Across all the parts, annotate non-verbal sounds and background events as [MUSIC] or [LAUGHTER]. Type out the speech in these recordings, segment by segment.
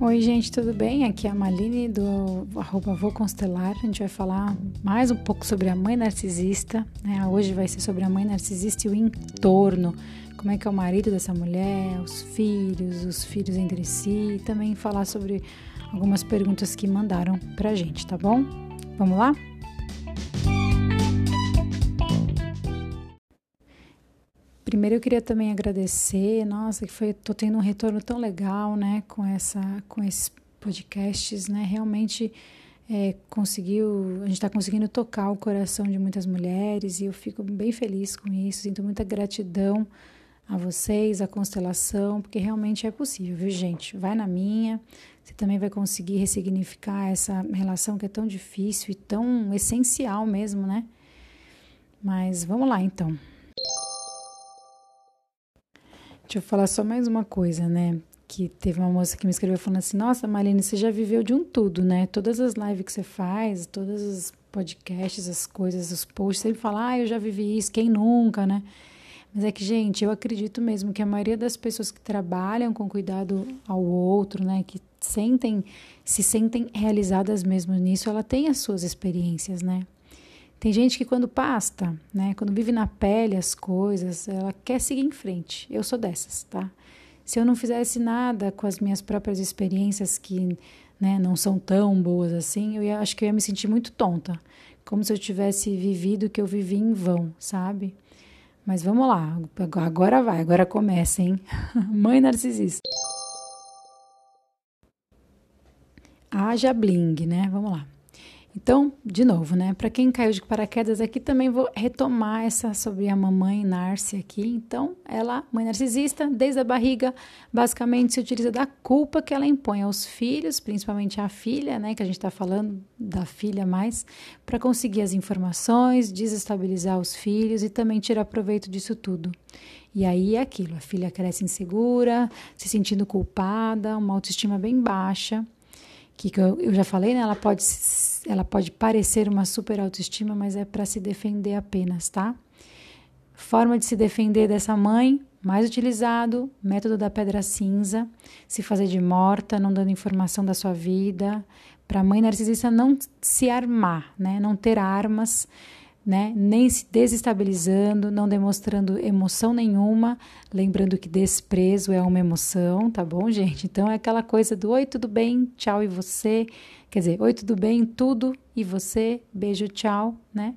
Oi, gente, tudo bem? Aqui é a Maline do arroba Vou Constelar. A gente vai falar mais um pouco sobre a mãe narcisista. Né? Hoje vai ser sobre a mãe narcisista e o entorno. Como é que é o marido dessa mulher, os filhos, os filhos entre si. E também falar sobre algumas perguntas que mandaram pra gente, tá bom? Vamos lá? Primeiro eu queria também agradecer, nossa, que foi, tô tendo um retorno tão legal, né, com essa, com esses podcasts, né, realmente é, conseguiu, a gente está conseguindo tocar o coração de muitas mulheres e eu fico bem feliz com isso, sinto muita gratidão a vocês, a constelação, porque realmente é possível, viu, gente? Vai na minha, você também vai conseguir ressignificar essa relação que é tão difícil e tão essencial mesmo, né? Mas vamos lá então. Deixa eu falar só mais uma coisa, né? Que teve uma moça que me escreveu falando assim: Nossa, Marlene, você já viveu de um tudo, né? Todas as lives que você faz, todos os podcasts, as coisas, os posts, sempre fala: Ah, eu já vivi isso, quem nunca, né? Mas é que, gente, eu acredito mesmo que a maioria das pessoas que trabalham com cuidado ao outro, né, que sentem, se sentem realizadas mesmo nisso, ela tem as suas experiências, né? Tem gente que quando pasta, né, quando vive na pele as coisas, ela quer seguir em frente. Eu sou dessas, tá? Se eu não fizesse nada com as minhas próprias experiências que, né, não são tão boas assim, eu ia, acho que eu ia me sentir muito tonta, como se eu tivesse vivido o que eu vivi em vão, sabe? Mas vamos lá, agora vai, agora começa, hein? [LAUGHS] Mãe narcisista. Haja bling, né? Vamos lá. Então, de novo, né? Para quem caiu de paraquedas aqui, também vou retomar essa sobre a mamãe Narci aqui. Então, ela, mãe narcisista, desde a barriga, basicamente se utiliza da culpa que ela impõe aos filhos, principalmente à filha, né? Que a gente está falando da filha mais, para conseguir as informações, desestabilizar os filhos e também tirar proveito disso tudo. E aí é aquilo: a filha cresce insegura, se sentindo culpada, uma autoestima bem baixa que eu já falei, né? Ela pode, ela pode parecer uma super autoestima, mas é para se defender apenas, tá? Forma de se defender dessa mãe, mais utilizado, método da pedra cinza, se fazer de morta, não dando informação da sua vida, para a mãe narcisista não se armar, né? Não ter armas né? Nem se desestabilizando, não demonstrando emoção nenhuma, lembrando que desprezo é uma emoção, tá bom, gente? Então é aquela coisa do oi, tudo bem, tchau e você, quer dizer, oi, tudo bem, tudo e você, beijo, tchau, né?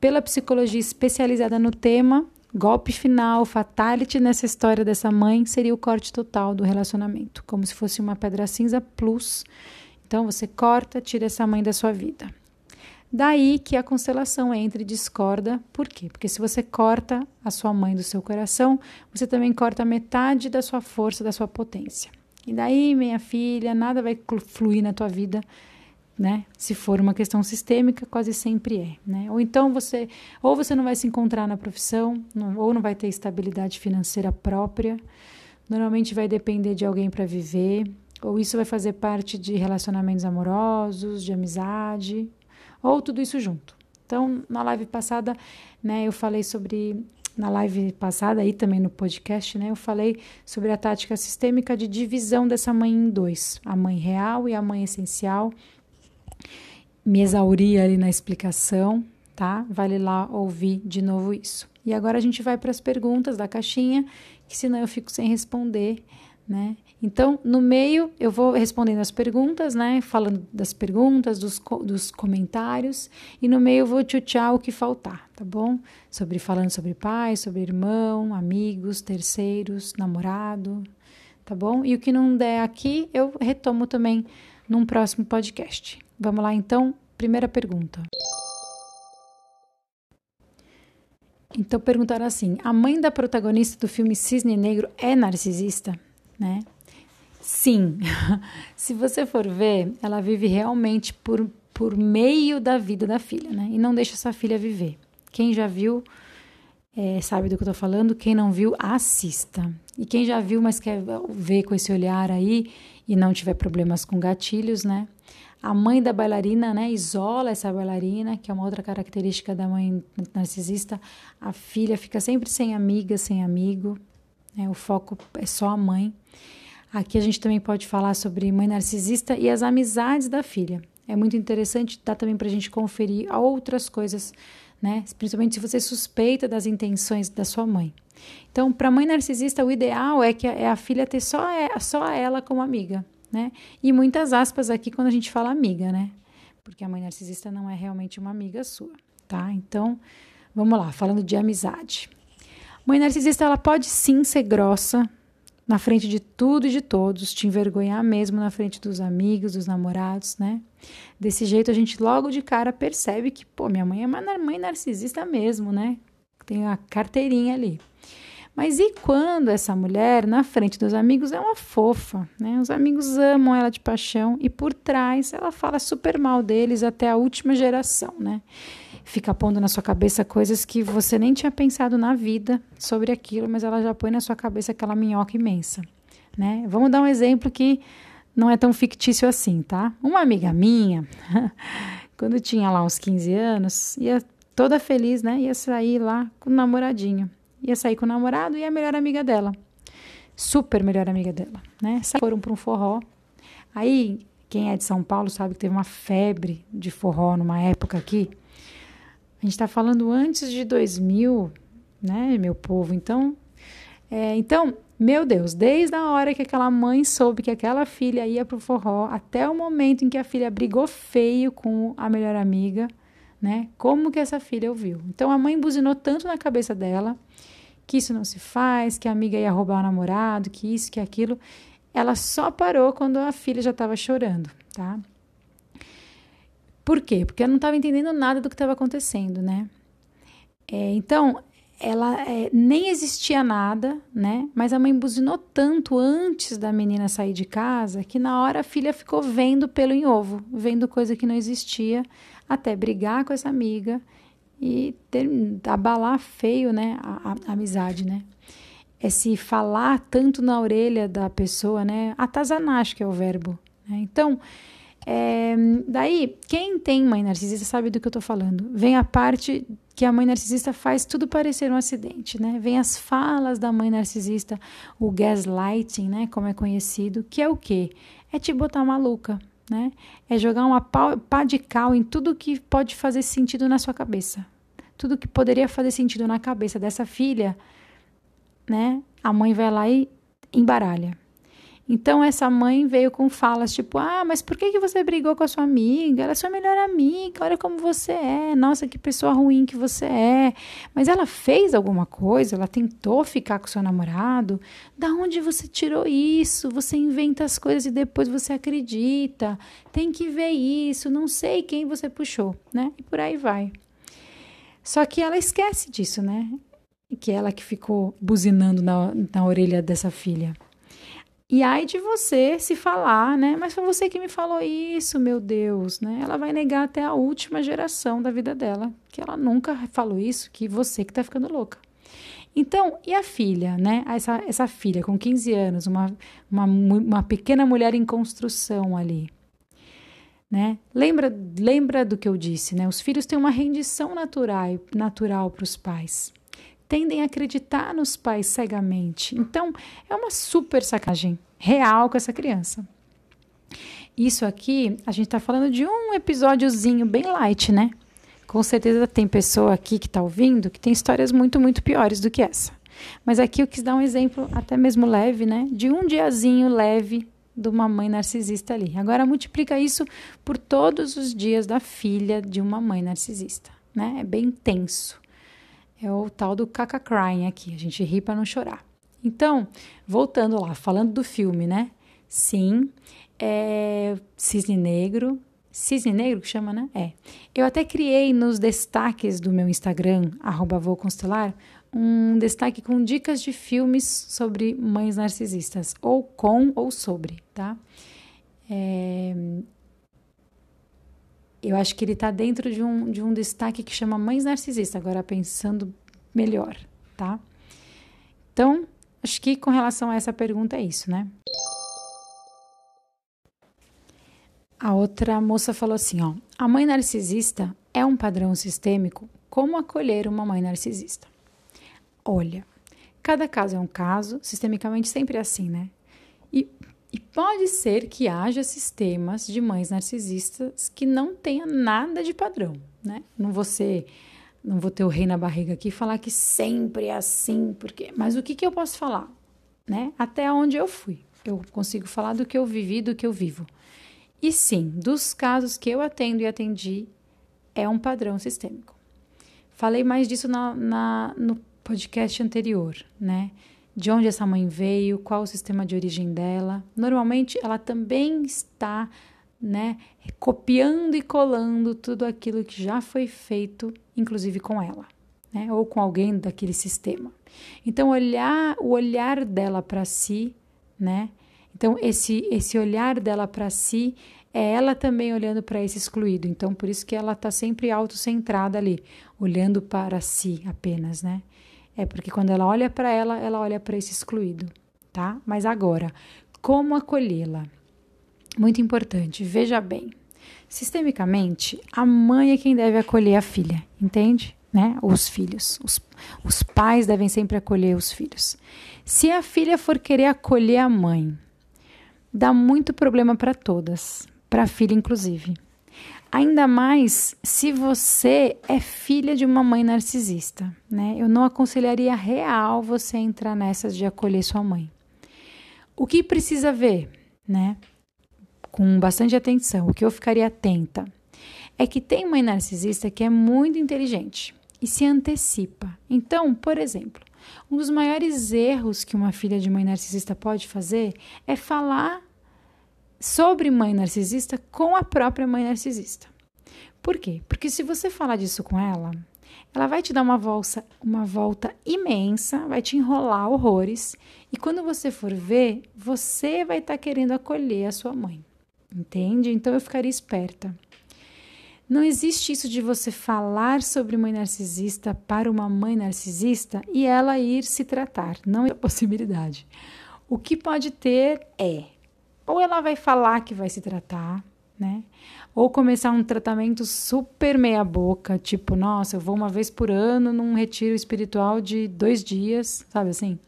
Pela psicologia especializada no tema, golpe final, fatality nessa história dessa mãe seria o corte total do relacionamento, como se fosse uma pedra cinza plus. Então você corta, tira essa mãe da sua vida. Daí que a constelação entra e discorda. Por quê? Porque se você corta a sua mãe do seu coração, você também corta metade da sua força, da sua potência. E daí, minha filha, nada vai fluir na tua vida, né? Se for uma questão sistêmica, quase sempre é, né? Ou então você, ou você não vai se encontrar na profissão, não, ou não vai ter estabilidade financeira própria. Normalmente vai depender de alguém para viver, ou isso vai fazer parte de relacionamentos amorosos, de amizade, ou tudo isso junto. Então, na live passada, né, eu falei sobre na live passada e também no podcast, né, eu falei sobre a tática sistêmica de divisão dessa mãe em dois, a mãe real e a mãe essencial. Me exauri ali na explicação, tá? Vale lá ouvir de novo isso. E agora a gente vai para as perguntas da caixinha, que senão eu fico sem responder, né? Então, no meio, eu vou respondendo as perguntas, né? Falando das perguntas, dos, dos comentários, e no meio eu vou tchutchar o que faltar, tá bom? Sobre falando sobre pai, sobre irmão, amigos, terceiros, namorado, tá bom? E o que não der aqui, eu retomo também num próximo podcast. Vamos lá, então? Primeira pergunta. Então perguntaram assim: a mãe da protagonista do filme Cisne Negro é narcisista, né? Sim, [LAUGHS] se você for ver, ela vive realmente por, por meio da vida da filha, né? E não deixa essa filha viver. Quem já viu é, sabe do que eu tô falando, quem não viu, assista. E quem já viu, mas quer ver com esse olhar aí e não tiver problemas com gatilhos, né? A mãe da bailarina, né, isola essa bailarina, que é uma outra característica da mãe narcisista. A filha fica sempre sem amiga, sem amigo, né? O foco é só a mãe. Aqui a gente também pode falar sobre mãe narcisista e as amizades da filha. É muito interessante, dá também para a gente conferir outras coisas, né? Principalmente se você suspeita das intenções da sua mãe. Então, para mãe narcisista, o ideal é que a, é a filha ter só, é, só ela como amiga, né? E muitas aspas aqui quando a gente fala amiga, né? Porque a mãe narcisista não é realmente uma amiga sua, tá? Então, vamos lá, falando de amizade. Mãe narcisista, ela pode sim ser grossa na frente de tudo e de todos, te envergonhar mesmo na frente dos amigos, dos namorados, né? Desse jeito a gente logo de cara percebe que, pô, minha mãe é uma mãe narcisista mesmo, né? Tem a carteirinha ali. Mas e quando essa mulher, na frente dos amigos, é uma fofa, né? Os amigos amam ela de paixão e por trás ela fala super mal deles até a última geração, né? Fica pondo na sua cabeça coisas que você nem tinha pensado na vida sobre aquilo, mas ela já põe na sua cabeça aquela minhoca imensa, né? Vamos dar um exemplo que não é tão fictício assim, tá? Uma amiga minha, [LAUGHS] quando tinha lá uns 15 anos, ia toda feliz, né? Ia sair lá com o namoradinho ia sair com o namorado e a melhor amiga dela. Super melhor amiga dela, né? Foram para um forró. Aí, quem é de São Paulo sabe que teve uma febre de forró numa época aqui. Gente está falando antes de 2000, né, meu povo? Então, é, então, meu Deus, desde a hora que aquela mãe soube que aquela filha ia para o forró, até o momento em que a filha brigou feio com a melhor amiga, né? Como que essa filha ouviu? Então a mãe buzinou tanto na cabeça dela que isso não se faz, que a amiga ia roubar o namorado, que isso, que aquilo. Ela só parou quando a filha já estava chorando, tá? Por quê? Porque ela não estava entendendo nada do que estava acontecendo, né? É, então, ela é, nem existia nada, né? Mas a mãe buzinou tanto antes da menina sair de casa que na hora a filha ficou vendo pelo em ovo, vendo coisa que não existia, até brigar com essa amiga e ter, abalar feio, né, a, a, a amizade, né? É se falar tanto na orelha da pessoa, né? Atazanar, acho que é o verbo. Né? Então, é, daí, quem tem mãe narcisista sabe do que eu tô falando. Vem a parte que a mãe narcisista faz tudo parecer um acidente, né? Vem as falas da mãe narcisista, o gaslighting, né? Como é conhecido, que é o quê? É te botar maluca, né? É jogar uma pá de cal em tudo que pode fazer sentido na sua cabeça. Tudo que poderia fazer sentido na cabeça dessa filha, né? A mãe vai lá e embaralha. Então essa mãe veio com falas tipo: "Ah, mas por que que você brigou com a sua amiga? Ela é sua melhor amiga. Olha como você é. Nossa, que pessoa ruim que você é. Mas ela fez alguma coisa? Ela tentou ficar com seu namorado? Da onde você tirou isso? Você inventa as coisas e depois você acredita. Tem que ver isso. Não sei quem você puxou, né? E por aí vai. Só que ela esquece disso, né? Que ela que ficou buzinando na, na orelha dessa filha. E aí de você se falar, né? Mas foi você que me falou isso, meu Deus, né? Ela vai negar até a última geração da vida dela, que ela nunca falou isso, que você que tá ficando louca. Então, e a filha, né? Essa, essa filha com 15 anos, uma, uma, uma pequena mulher em construção ali. Né? Lembra, lembra do que eu disse, né? Os filhos têm uma rendição natural natural para os pais tendem a acreditar nos pais cegamente. Então, é uma super sacagem real com essa criança. Isso aqui, a gente está falando de um episódiozinho bem light, né? Com certeza tem pessoa aqui que está ouvindo que tem histórias muito, muito piores do que essa. Mas aqui eu quis dar um exemplo até mesmo leve, né? De um diazinho leve de uma mãe narcisista ali. Agora multiplica isso por todos os dias da filha de uma mãe narcisista, né? É bem tenso. É o tal do caca crying aqui, a gente ri para não chorar. Então, voltando lá, falando do filme, né? Sim, é Cisne Negro. Cisne Negro que chama, né? É. Eu até criei nos destaques do meu Instagram, arroba um destaque com dicas de filmes sobre mães narcisistas, ou com ou sobre, tá? É, eu acho que ele está dentro de um, de um destaque que chama Mães Narcisistas, agora pensando melhor, tá? Então, acho que com relação a essa pergunta é isso, né? A outra moça falou assim, ó: "A mãe narcisista é um padrão sistêmico. Como acolher uma mãe narcisista?" Olha, cada caso é um caso, sistemicamente sempre é assim, né? E, e pode ser que haja sistemas de mães narcisistas que não tenha nada de padrão, né? Não vou ser, não vou ter o rei na barriga aqui e falar que sempre é assim, porque, mas o que, que eu posso falar, né? Até onde eu fui, eu consigo falar do que eu vivi, do que eu vivo. E sim, dos casos que eu atendo e atendi, é um padrão sistêmico. Falei mais disso na, na, no podcast anterior, né? De onde essa mãe veio, qual o sistema de origem dela. Normalmente, ela também está, né, copiando e colando tudo aquilo que já foi feito, inclusive com ela, né? Ou com alguém daquele sistema. Então, olhar o olhar dela para si, né? Então, esse, esse olhar dela para si é ela também olhando para esse excluído. Então, por isso que ela está sempre autocentrada ali, olhando para si apenas, né? É porque quando ela olha para ela, ela olha para esse excluído, tá? Mas agora, como acolhê-la? Muito importante, veja bem. Sistemicamente, a mãe é quem deve acolher a filha, entende? Né? Os filhos. Os, os pais devem sempre acolher os filhos. Se a filha for querer acolher a mãe, dá muito problema para todas para a filha, inclusive. Ainda mais se você é filha de uma mãe narcisista, né? Eu não aconselharia real você entrar nessas de acolher sua mãe. O que precisa ver, né? Com bastante atenção, o que eu ficaria atenta é que tem mãe narcisista que é muito inteligente e se antecipa. Então, por exemplo, um dos maiores erros que uma filha de mãe narcisista pode fazer é falar sobre mãe narcisista com a própria mãe narcisista. Por quê? Porque se você falar disso com ela, ela vai te dar uma volta, uma volta imensa, vai te enrolar horrores, e quando você for ver, você vai estar tá querendo acolher a sua mãe. Entende? Então eu ficaria esperta. Não existe isso de você falar sobre mãe narcisista para uma mãe narcisista e ela ir se tratar. Não é possibilidade. O que pode ter é ou ela vai falar que vai se tratar, né? Ou começar um tratamento super meia-boca, tipo, nossa, eu vou uma vez por ano num retiro espiritual de dois dias, sabe assim?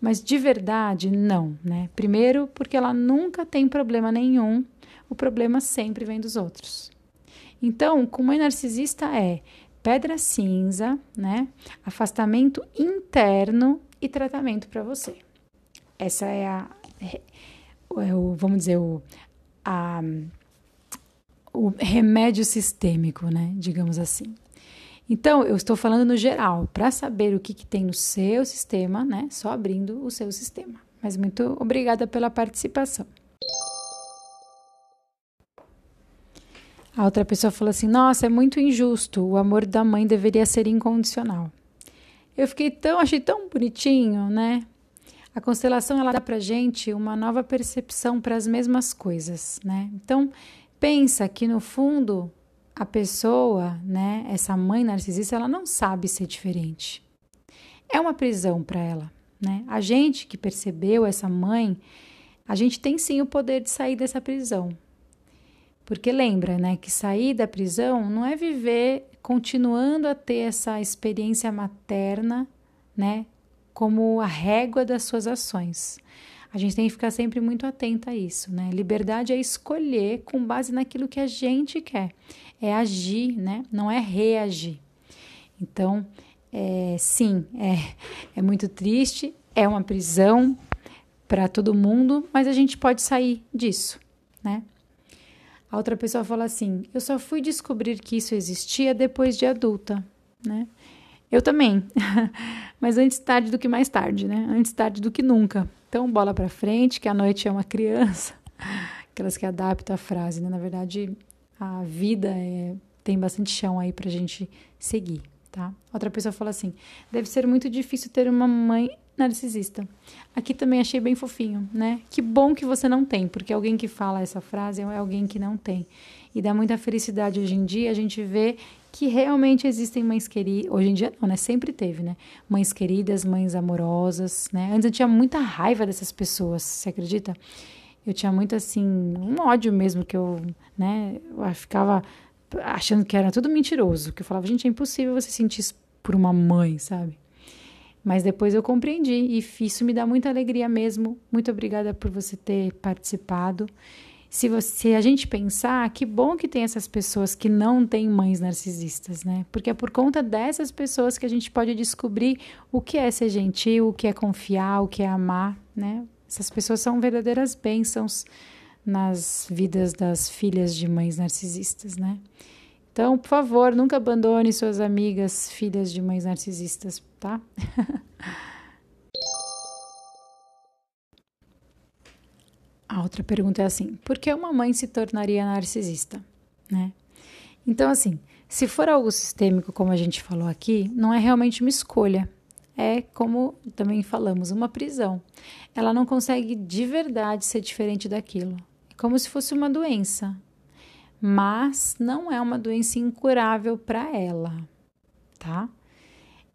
Mas de verdade, não, né? Primeiro, porque ela nunca tem problema nenhum, o problema sempre vem dos outros. Então, com mãe narcisista é pedra cinza, né? Afastamento interno e tratamento para você. Essa é a o, vamos dizer, o, a, o remédio sistêmico, né? Digamos assim. Então, eu estou falando no geral, para saber o que, que tem no seu sistema, né? Só abrindo o seu sistema. Mas muito obrigada pela participação. A outra pessoa falou assim: Nossa, é muito injusto. O amor da mãe deveria ser incondicional. Eu fiquei tão, achei tão bonitinho, né? A constelação ela dá para gente uma nova percepção para as mesmas coisas, né? Então pensa que no fundo a pessoa, né, essa mãe narcisista, ela não sabe ser diferente. É uma prisão para ela, né? A gente que percebeu essa mãe, a gente tem sim o poder de sair dessa prisão. Porque lembra, né, que sair da prisão não é viver continuando a ter essa experiência materna, né, como a régua das suas ações. A gente tem que ficar sempre muito atenta a isso, né? Liberdade é escolher com base naquilo que a gente quer, é agir, né? Não é reagir. Então, é, sim, é, é muito triste, é uma prisão para todo mundo, mas a gente pode sair disso, né? A outra pessoa fala assim: eu só fui descobrir que isso existia depois de adulta, né? Eu também. [LAUGHS] Mas antes tarde do que mais tarde, né? Antes tarde do que nunca. Então, bola para frente, que a noite é uma criança. [LAUGHS] Aquelas que adaptam a frase, né? Na verdade, a vida é, tem bastante chão aí pra gente seguir, tá? Outra pessoa fala assim: deve ser muito difícil ter uma mãe narcisista. Aqui também achei bem fofinho, né? Que bom que você não tem, porque alguém que fala essa frase é alguém que não tem. E dá muita felicidade hoje em dia a gente vê que realmente existem mães queridas. Hoje em dia não, né? Sempre teve, né? Mães queridas, mães amorosas, né? Antes eu tinha muita raiva dessas pessoas, você acredita? Eu tinha muito assim, um ódio mesmo que eu, né? Eu ficava achando que era tudo mentiroso, que eu falava, gente, é impossível você sentir isso por uma mãe, sabe? Mas depois eu compreendi e isso me dá muita alegria mesmo. Muito obrigada por você ter participado. Se, você, se a gente pensar, que bom que tem essas pessoas que não têm mães narcisistas, né? Porque é por conta dessas pessoas que a gente pode descobrir o que é ser gentil, o que é confiar, o que é amar, né? Essas pessoas são verdadeiras bênçãos nas vidas das filhas de mães narcisistas, né? Então, por favor, nunca abandone suas amigas, filhas de mães narcisistas, tá? [LAUGHS] A outra pergunta é assim: por que uma mãe se tornaria narcisista, né? Então, assim, se for algo sistêmico, como a gente falou aqui, não é realmente uma escolha. É como também falamos, uma prisão. Ela não consegue de verdade ser diferente daquilo. É como se fosse uma doença mas não é uma doença incurável para ela, tá?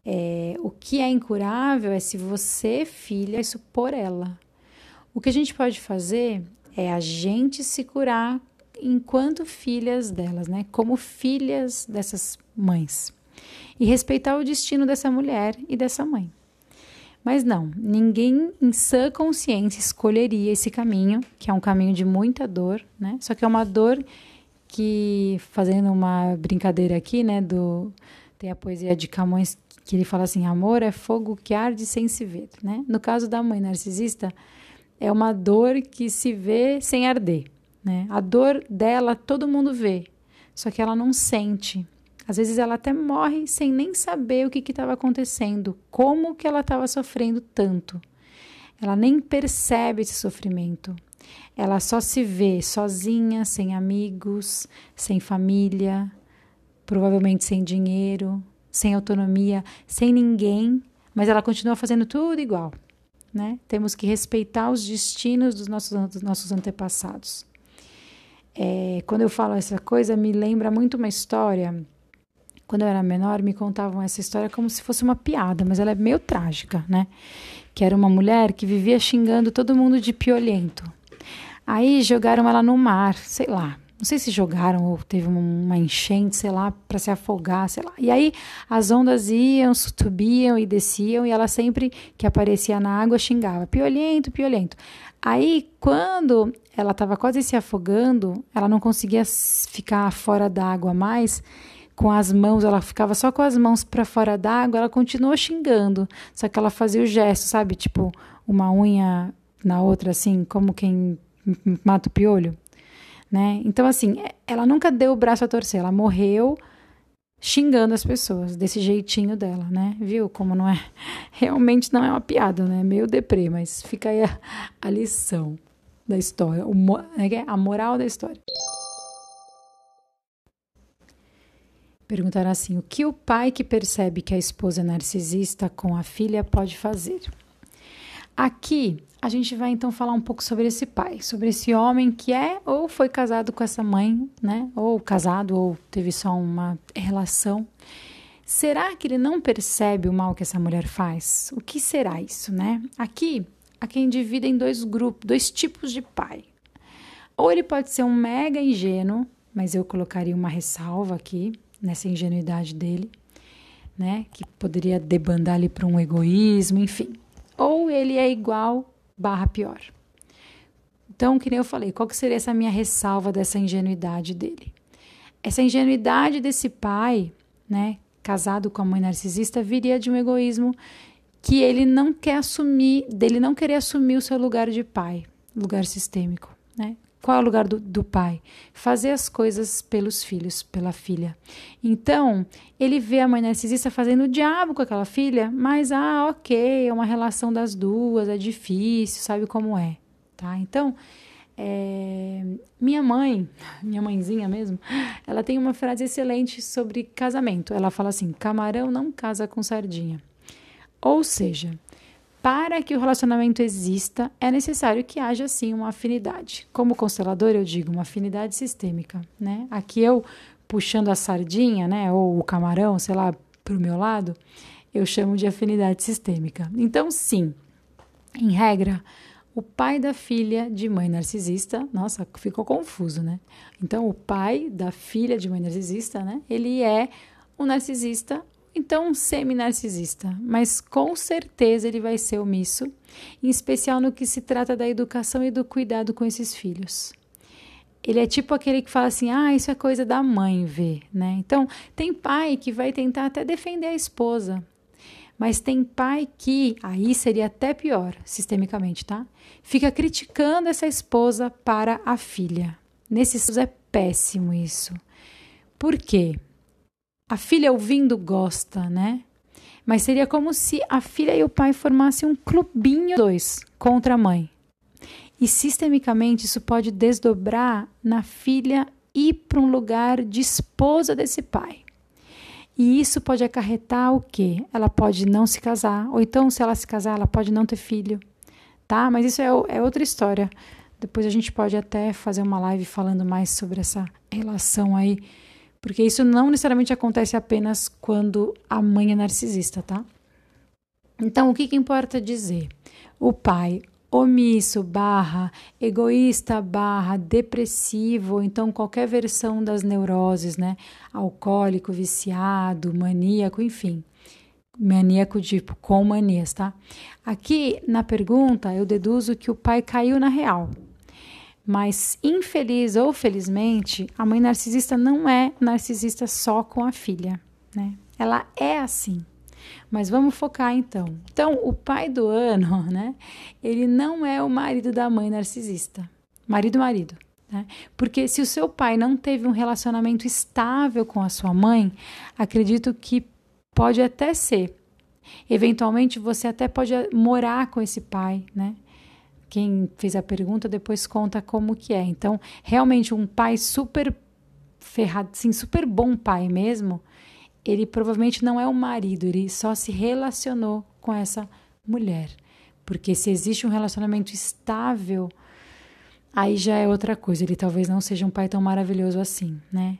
É, o que é incurável é se você, filha, isso por ela. O que a gente pode fazer é a gente se curar enquanto filhas delas, né? Como filhas dessas mães. E respeitar o destino dessa mulher e dessa mãe. Mas não, ninguém em sã consciência escolheria esse caminho, que é um caminho de muita dor, né? Só que é uma dor que fazendo uma brincadeira aqui, né, do tem a poesia de Camões que ele fala assim: amor é fogo que arde sem se ver, né? No caso da mãe narcisista, é uma dor que se vê sem arder, né? A dor dela todo mundo vê, só que ela não sente. Às vezes ela até morre sem nem saber o que estava acontecendo, como que ela estava sofrendo tanto. Ela nem percebe esse sofrimento. Ela só se vê sozinha, sem amigos, sem família, provavelmente sem dinheiro, sem autonomia, sem ninguém, mas ela continua fazendo tudo igual. Né? Temos que respeitar os destinos dos nossos, dos nossos antepassados. É, quando eu falo essa coisa, me lembra muito uma história. Quando eu era menor, me contavam essa história como se fosse uma piada, mas ela é meio trágica, né? Que era uma mulher que vivia xingando todo mundo de piolento. Aí jogaram ela no mar, sei lá. Não sei se jogaram ou teve uma enchente, sei lá, para se afogar, sei lá. E aí as ondas iam, subiam e desciam e ela sempre que aparecia na água xingava: piolento, piolento. Aí quando ela estava quase se afogando, ela não conseguia ficar fora da água mais com as mãos, ela ficava só com as mãos para fora d'água, ela continuou xingando, só que ela fazia o gesto, sabe? Tipo, uma unha na outra, assim, como quem mata o piolho, né? Então, assim, ela nunca deu o braço a torcer, ela morreu xingando as pessoas, desse jeitinho dela, né? Viu como não é? [LAUGHS] Realmente não é uma piada, né? Meio deprê, mas fica aí a, a lição da história, o, é a moral da história. Perguntaram assim: o que o pai que percebe que a esposa é narcisista com a filha pode fazer? Aqui a gente vai então falar um pouco sobre esse pai, sobre esse homem que é ou foi casado com essa mãe, né? Ou casado ou teve só uma relação. Será que ele não percebe o mal que essa mulher faz? O que será isso, né? Aqui, a quem divide em dois grupos, dois tipos de pai. Ou ele pode ser um mega ingênuo, mas eu colocaria uma ressalva aqui nessa ingenuidade dele, né? Que poderia debandar ali para um egoísmo, enfim ou ele é igual barra pior. Então, que nem eu falei, qual que seria essa minha ressalva dessa ingenuidade dele? Essa ingenuidade desse pai, né, casado com a mãe narcisista, viria de um egoísmo que ele não quer assumir, dele não querer assumir o seu lugar de pai, lugar sistêmico, né? Qual é o lugar do, do, pai? Fazer as coisas pelos filhos, pela filha. Então, ele vê a mãe narcisista fazendo o diabo com aquela filha, mas, ah, ok, é uma relação das duas, é difícil, sabe como é, tá? Então, é, minha mãe, [LAUGHS] minha mãezinha mesmo, ela tem uma frase excelente sobre casamento. Ela fala assim: camarão não casa com sardinha. Ou seja, para que o relacionamento exista, é necessário que haja sim uma afinidade. Como constelador, eu digo uma afinidade sistêmica, né? Aqui eu puxando a sardinha, né, ou o camarão, sei lá, para o meu lado, eu chamo de afinidade sistêmica. Então, sim, em regra, o pai da filha de mãe narcisista, nossa, ficou confuso, né? Então, o pai da filha de mãe narcisista, né, ele é um narcisista então semi-narcisista, mas com certeza ele vai ser omisso, em especial no que se trata da educação e do cuidado com esses filhos. Ele é tipo aquele que fala assim: ah, isso é coisa da mãe ver, né? Então, tem pai que vai tentar até defender a esposa, mas tem pai que, aí seria até pior, sistemicamente, tá? Fica criticando essa esposa para a filha. Nesses é péssimo isso. Por quê? A filha ouvindo gosta, né? Mas seria como se a filha e o pai formassem um clubinho dois contra a mãe. E sistemicamente isso pode desdobrar na filha ir para um lugar de esposa desse pai. E isso pode acarretar o quê? Ela pode não se casar, ou então, se ela se casar, ela pode não ter filho, tá? Mas isso é, é outra história. Depois a gente pode até fazer uma live falando mais sobre essa relação aí, porque isso não necessariamente acontece apenas quando a mãe é narcisista, tá? Então, o que, que importa dizer? O pai omisso, barra, egoísta, barra, depressivo, então qualquer versão das neuroses, né? Alcoólico, viciado, maníaco, enfim. Maníaco tipo com manias, tá? Aqui na pergunta eu deduzo que o pai caiu na real. Mas infeliz ou felizmente, a mãe narcisista não é narcisista só com a filha, né? Ela é assim. Mas vamos focar então. Então, o pai do ano, [LAUGHS] né? Ele não é o marido da mãe narcisista. Marido, marido. Né? Porque se o seu pai não teve um relacionamento estável com a sua mãe, acredito que pode até ser. Eventualmente você até pode morar com esse pai, né? Quem fez a pergunta depois conta como que é. Então, realmente um pai super ferrado, sim, super bom pai mesmo, ele provavelmente não é o marido, ele só se relacionou com essa mulher. Porque se existe um relacionamento estável, aí já é outra coisa. Ele talvez não seja um pai tão maravilhoso assim, né?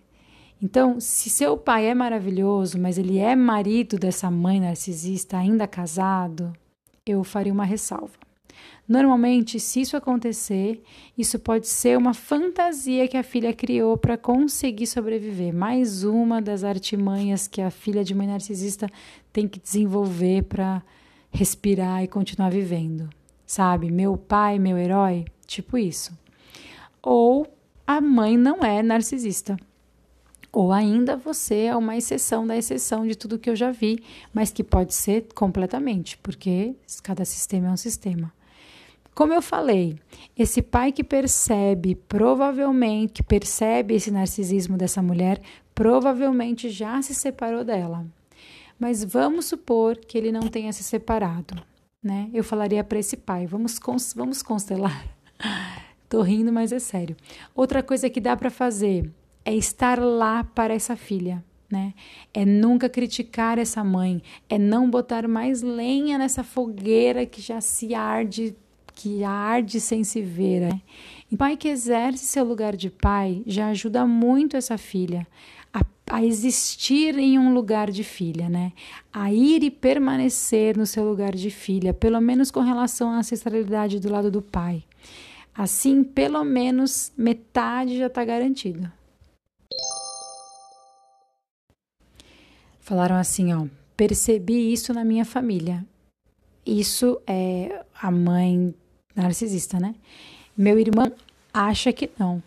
Então, se seu pai é maravilhoso, mas ele é marido dessa mãe narcisista, ainda casado, eu faria uma ressalva. Normalmente, se isso acontecer, isso pode ser uma fantasia que a filha criou para conseguir sobreviver. Mais uma das artimanhas que a filha de mãe narcisista tem que desenvolver para respirar e continuar vivendo. Sabe? Meu pai, meu herói, tipo isso. Ou a mãe não é narcisista. Ou ainda você é uma exceção da exceção de tudo que eu já vi, mas que pode ser completamente, porque cada sistema é um sistema. Como eu falei, esse pai que percebe, provavelmente, que percebe esse narcisismo dessa mulher, provavelmente já se separou dela. Mas vamos supor que ele não tenha se separado, né? Eu falaria para esse pai, vamos, vamos constelar. [LAUGHS] Tô rindo, mas é sério. Outra coisa que dá para fazer é estar lá para essa filha. Né? É nunca criticar essa mãe, é não botar mais lenha nessa fogueira que já se arde que arde sem se ver. Né? E o pai que exerce seu lugar de pai já ajuda muito essa filha a, a, existir em um lugar de filha, né? A ir e permanecer no seu lugar de filha, pelo menos com relação à ancestralidade do lado do pai. Assim, pelo menos metade já está garantido. Falaram assim, ó, percebi isso na minha família. Isso é a mãe narcisista, né? Meu irmão acha que não.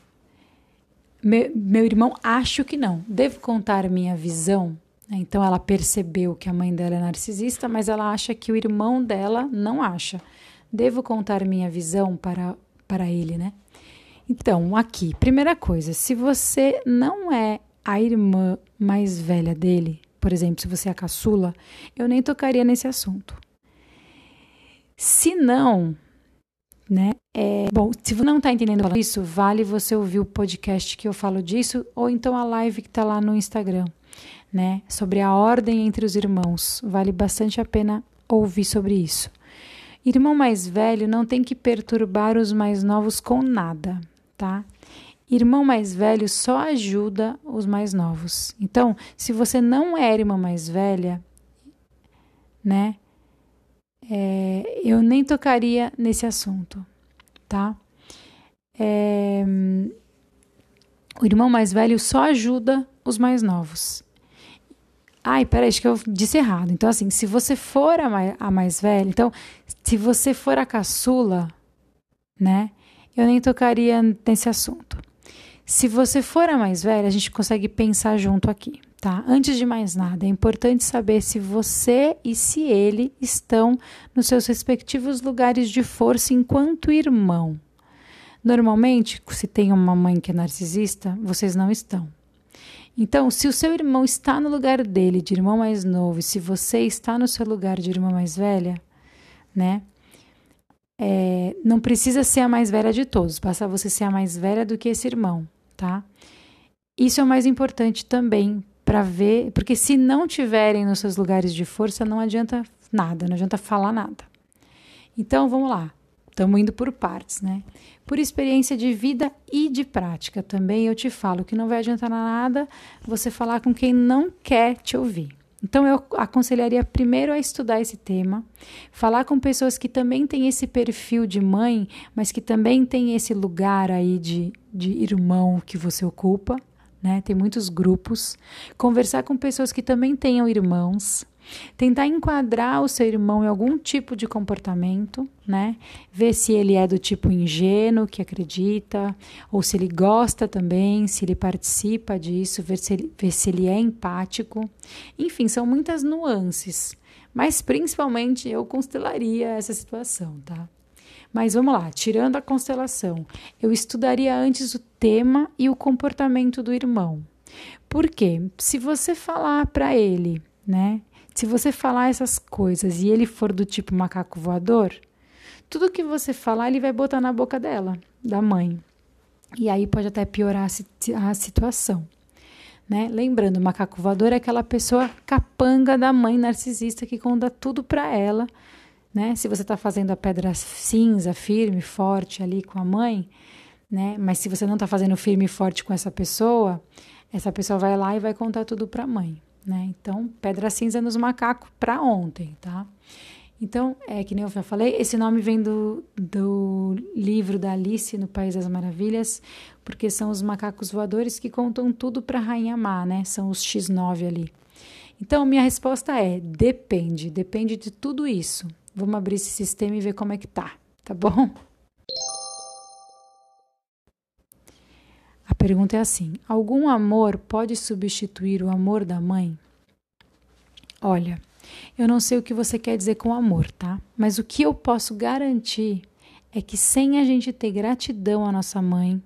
Meu, meu irmão acho que não. Devo contar minha visão? Então ela percebeu que a mãe dela é narcisista, mas ela acha que o irmão dela não acha. Devo contar minha visão para, para ele, né? Então, aqui, primeira coisa, se você não é a irmã mais velha dele, por exemplo, se você é a caçula, eu nem tocaria nesse assunto. Se não, né? É, bom, se você não está entendendo isso, vale você ouvir o podcast que eu falo disso, ou então a live que está lá no Instagram, né? Sobre a ordem entre os irmãos. Vale bastante a pena ouvir sobre isso. Irmão mais velho não tem que perturbar os mais novos com nada, tá? Irmão mais velho só ajuda os mais novos. Então, se você não é irmã mais velha, né? É, eu nem tocaria nesse assunto, tá? É, o irmão mais velho só ajuda os mais novos. Ai, peraí, acho que eu disse errado. Então, assim, se você for a mais, a mais velha, então, se você for a caçula, né? Eu nem tocaria nesse assunto. Se você for a mais velha, a gente consegue pensar junto aqui, tá? Antes de mais nada, é importante saber se você e se ele estão nos seus respectivos lugares de força enquanto irmão. Normalmente, se tem uma mãe que é narcisista, vocês não estão. Então, se o seu irmão está no lugar dele de irmão mais novo, e se você está no seu lugar de irmã mais velha, né? É, não precisa ser a mais velha de todos, basta você ser a mais velha do que esse irmão, tá? Isso é o mais importante também para ver, porque se não tiverem nos seus lugares de força, não adianta nada, não adianta falar nada. Então, vamos lá. Estamos indo por partes, né? Por experiência de vida e de prática também eu te falo que não vai adiantar nada você falar com quem não quer te ouvir. Então eu aconselharia primeiro a estudar esse tema, falar com pessoas que também têm esse perfil de mãe, mas que também têm esse lugar aí de, de irmão que você ocupa, né? Tem muitos grupos. Conversar com pessoas que também tenham irmãos, Tentar enquadrar o seu irmão em algum tipo de comportamento, né? Ver se ele é do tipo ingênuo, que acredita, ou se ele gosta também, se ele participa disso, ver se ele, ver se ele é empático. Enfim, são muitas nuances. Mas principalmente eu constelaria essa situação, tá? Mas vamos lá, tirando a constelação, eu estudaria antes o tema e o comportamento do irmão. Por quê? Se você falar para ele, né, se você falar essas coisas e ele for do tipo macaco voador, tudo que você falar ele vai botar na boca dela, da mãe. E aí pode até piorar a situação. Né? Lembrando, o macaco voador é aquela pessoa capanga da mãe narcisista que conta tudo para ela. Né? Se você está fazendo a pedra cinza, firme, forte ali com a mãe, né? mas se você não está fazendo firme e forte com essa pessoa, essa pessoa vai lá e vai contar tudo para a mãe né? Então, pedra cinza nos macacos para ontem, tá? Então, é que nem eu já falei, esse nome vem do, do livro da Alice no País das Maravilhas, porque são os macacos voadores que contam tudo para a Rainha Má, né? São os X9 ali. Então, minha resposta é: depende, depende de tudo isso. Vamos abrir esse sistema e ver como é que tá, tá bom? A pergunta é assim: algum amor pode substituir o amor da mãe? Olha, eu não sei o que você quer dizer com amor, tá? Mas o que eu posso garantir é que sem a gente ter gratidão à nossa mãe,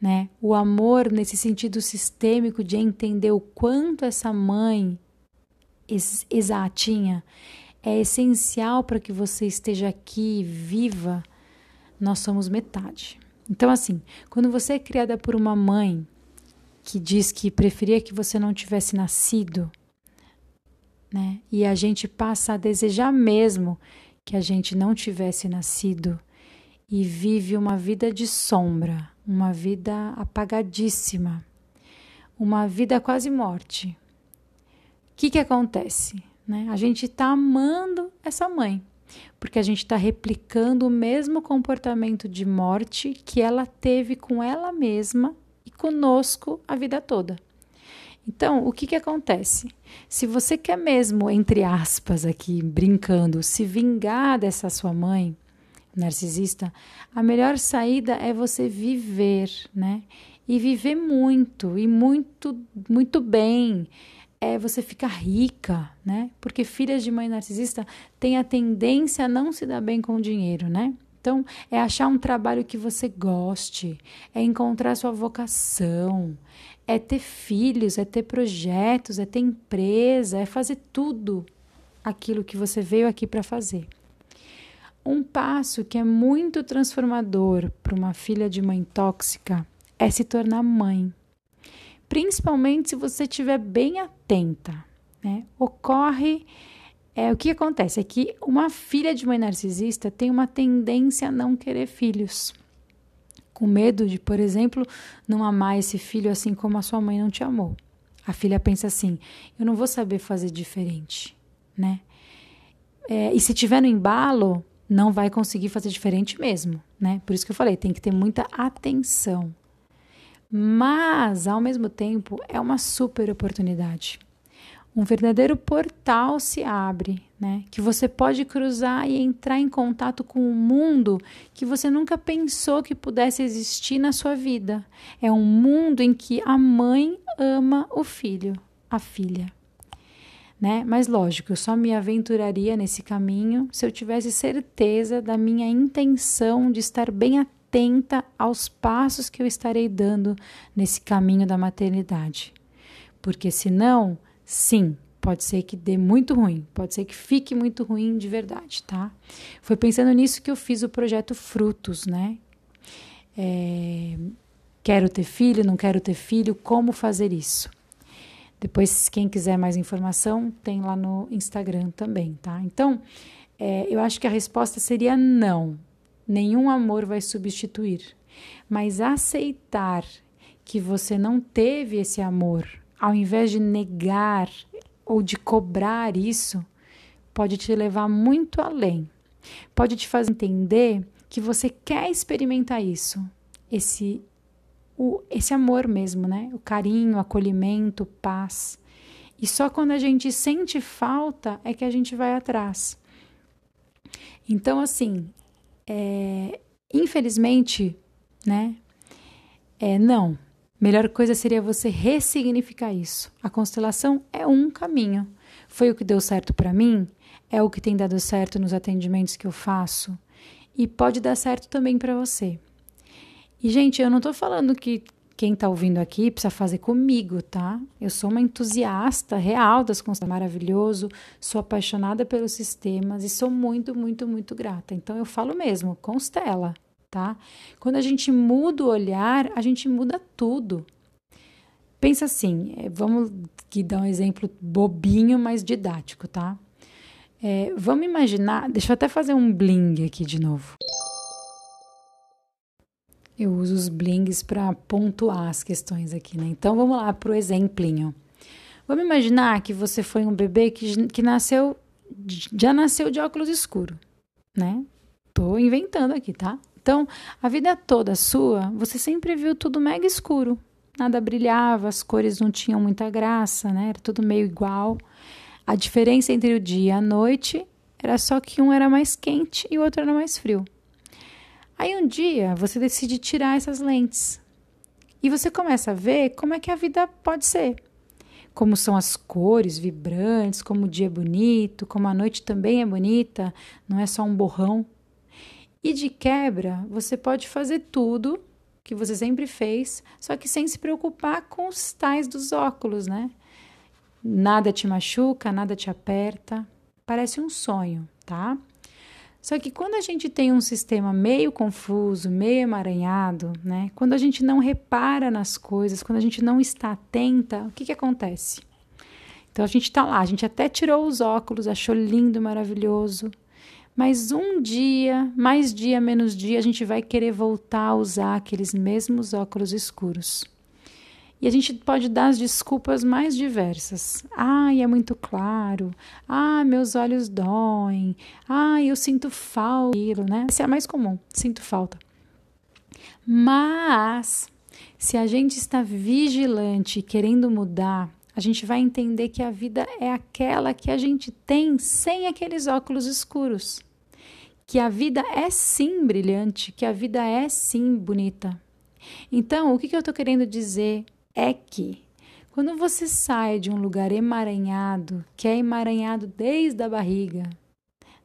né? O amor nesse sentido sistêmico de entender o quanto essa mãe exatinha é essencial para que você esteja aqui viva, nós somos metade. Então, assim, quando você é criada por uma mãe que diz que preferia que você não tivesse nascido, né? E a gente passa a desejar mesmo que a gente não tivesse nascido e vive uma vida de sombra, uma vida apagadíssima, uma vida quase morte. O que, que acontece? Né? A gente está amando essa mãe porque a gente está replicando o mesmo comportamento de morte que ela teve com ela mesma e conosco a vida toda. Então, o que, que acontece? Se você quer mesmo, entre aspas, aqui brincando, se vingar dessa sua mãe narcisista, a melhor saída é você viver, né? E viver muito, e muito, muito bem é você ficar rica, né? Porque filhas de mãe narcisista têm a tendência a não se dar bem com o dinheiro, né? Então, é achar um trabalho que você goste, é encontrar sua vocação, é ter filhos, é ter projetos, é ter empresa, é fazer tudo aquilo que você veio aqui para fazer. Um passo que é muito transformador para uma filha de mãe tóxica é se tornar mãe principalmente se você estiver bem atenta. Né? Ocorre. É, o que acontece é que uma filha de mãe narcisista tem uma tendência a não querer filhos. Com medo de, por exemplo, não amar esse filho assim como a sua mãe não te amou. A filha pensa assim: eu não vou saber fazer diferente, né? É, e se tiver no embalo, não vai conseguir fazer diferente mesmo, né? Por isso que eu falei, tem que ter muita atenção mas ao mesmo tempo é uma super oportunidade. um verdadeiro portal se abre, né? Que você pode cruzar e entrar em contato com um mundo que você nunca pensou que pudesse existir na sua vida. É um mundo em que a mãe ama o filho, a filha. Né? Mas lógico, eu só me aventuraria nesse caminho se eu tivesse certeza da minha intenção de estar bem atenta aos passos que eu estarei dando nesse caminho da maternidade. Porque senão Sim, pode ser que dê muito ruim, pode ser que fique muito ruim de verdade, tá? Foi pensando nisso que eu fiz o projeto Frutos, né? É, quero ter filho, não quero ter filho, como fazer isso? Depois, quem quiser mais informação, tem lá no Instagram também, tá? Então, é, eu acho que a resposta seria não. Nenhum amor vai substituir. Mas aceitar que você não teve esse amor ao invés de negar ou de cobrar isso, pode te levar muito além. Pode te fazer entender que você quer experimentar isso, esse o, esse amor mesmo, né? O carinho, acolhimento, paz. E só quando a gente sente falta é que a gente vai atrás. Então, assim, é, infelizmente, né? É, não, Melhor coisa seria você ressignificar isso. A constelação é um caminho. Foi o que deu certo para mim, é o que tem dado certo nos atendimentos que eu faço e pode dar certo também para você. E gente, eu não estou falando que quem está ouvindo aqui precisa fazer comigo, tá? Eu sou uma entusiasta real das constelações, maravilhoso, sou apaixonada pelos sistemas e sou muito, muito, muito grata. Então eu falo mesmo, constela tá? Quando a gente muda o olhar, a gente muda tudo. Pensa assim, é, vamos aqui dar um exemplo bobinho, mas didático, tá? É, vamos imaginar, deixa eu até fazer um bling aqui de novo. Eu uso os blings para pontuar as questões aqui, né? Então vamos lá para o exemplinho. Vamos imaginar que você foi um bebê que, que nasceu, já nasceu de óculos escuros, né? Tô inventando aqui, tá? Então, a vida toda sua, você sempre viu tudo mega escuro. Nada brilhava, as cores não tinham muita graça, né? Era tudo meio igual. A diferença entre o dia e a noite era só que um era mais quente e o outro era mais frio. Aí um dia você decide tirar essas lentes e você começa a ver como é que a vida pode ser. Como são as cores vibrantes, como o dia é bonito, como a noite também é bonita, não é só um borrão. E de quebra, você pode fazer tudo que você sempre fez, só que sem se preocupar com os tais dos óculos, né? Nada te machuca, nada te aperta. Parece um sonho, tá? Só que quando a gente tem um sistema meio confuso, meio emaranhado, né? Quando a gente não repara nas coisas, quando a gente não está atenta, o que, que acontece? Então a gente está lá, a gente até tirou os óculos, achou lindo, maravilhoso, mas um dia, mais dia, menos dia, a gente vai querer voltar a usar aqueles mesmos óculos escuros. E a gente pode dar as desculpas mais diversas. Ai, é muito claro. Ah, meus olhos doem. Ah, eu sinto falta, né? Essa é a mais comum, sinto falta. Mas se a gente está vigilante querendo mudar, a gente vai entender que a vida é aquela que a gente tem sem aqueles óculos escuros. Que a vida é sim brilhante, que a vida é sim bonita. Então, o que, que eu estou querendo dizer é que quando você sai de um lugar emaranhado, que é emaranhado desde a barriga,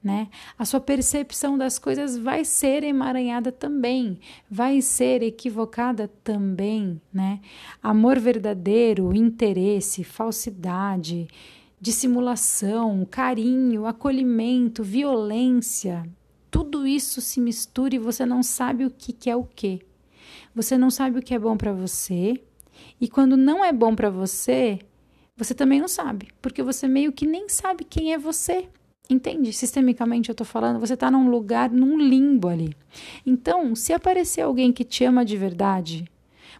né? A sua percepção das coisas vai ser emaranhada também, vai ser equivocada também, né? Amor verdadeiro, interesse, falsidade, dissimulação, carinho, acolhimento, violência, tudo isso se mistura e você não sabe o que, que é o que. Você não sabe o que é bom para você, e quando não é bom para você, você também não sabe, porque você meio que nem sabe quem é você. Entende? Sistemicamente eu estou falando, você está num lugar, num limbo ali. Então, se aparecer alguém que te ama de verdade,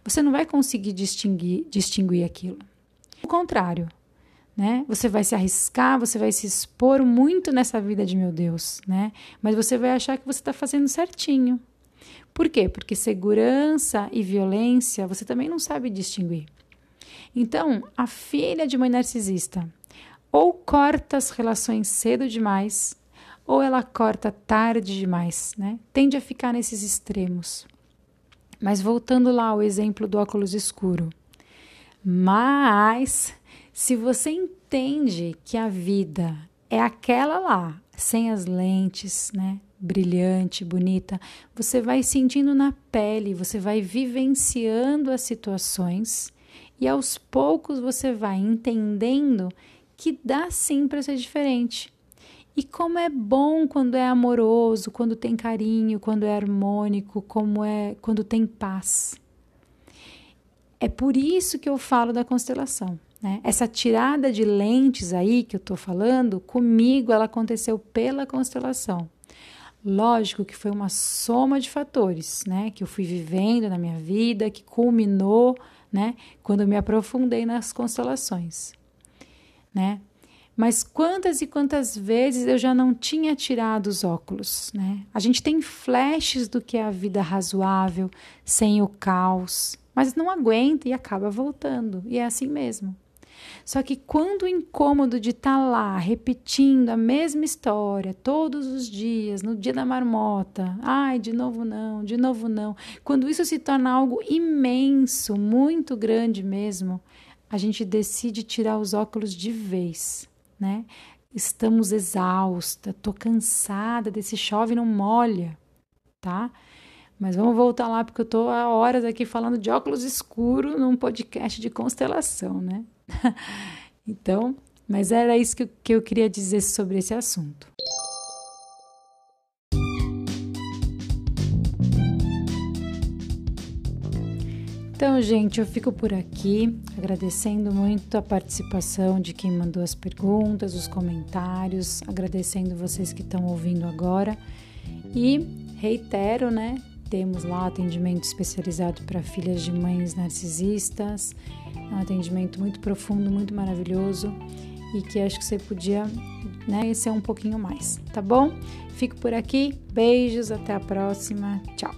você não vai conseguir distinguir, distinguir aquilo. O contrário, né? Você vai se arriscar, você vai se expor muito nessa vida de meu Deus, né? Mas você vai achar que você está fazendo certinho. Por quê? Porque segurança e violência você também não sabe distinguir. Então, a filha de mãe narcisista ou corta as relações cedo demais, ou ela corta tarde demais, né? Tende a ficar nesses extremos. Mas voltando lá ao exemplo do óculos escuro. Mas se você entende que a vida é aquela lá, sem as lentes, né? Brilhante, bonita, você vai sentindo na pele, você vai vivenciando as situações e aos poucos você vai entendendo que dá sim para ser diferente. E como é bom quando é amoroso, quando tem carinho, quando é harmônico, como é quando tem paz. É por isso que eu falo da constelação. Né? Essa tirada de lentes aí que eu estou falando, comigo ela aconteceu pela constelação. Lógico que foi uma soma de fatores, né? Que eu fui vivendo na minha vida, que culminou, né? Quando eu me aprofundei nas constelações né? Mas quantas e quantas vezes eu já não tinha tirado os óculos, né? A gente tem flashes do que é a vida razoável, sem o caos, mas não aguenta e acaba voltando, e é assim mesmo. Só que quando o incômodo de estar tá lá repetindo a mesma história todos os dias, no dia da marmota, ai, de novo não, de novo não, quando isso se torna algo imenso, muito grande mesmo, a gente decide tirar os óculos de vez, né? Estamos exausta, tô cansada desse chove não molha, tá? Mas vamos voltar lá porque eu tô há horas aqui falando de óculos escuro num podcast de constelação, né? [LAUGHS] então, mas era isso que eu, que eu queria dizer sobre esse assunto. Então, gente, eu fico por aqui agradecendo muito a participação de quem mandou as perguntas, os comentários, agradecendo vocês que estão ouvindo agora e reitero, né? Temos lá atendimento especializado para filhas de mães narcisistas, um atendimento muito profundo, muito maravilhoso e que acho que você podia né, ser é um pouquinho mais, tá bom? Fico por aqui, beijos, até a próxima, tchau!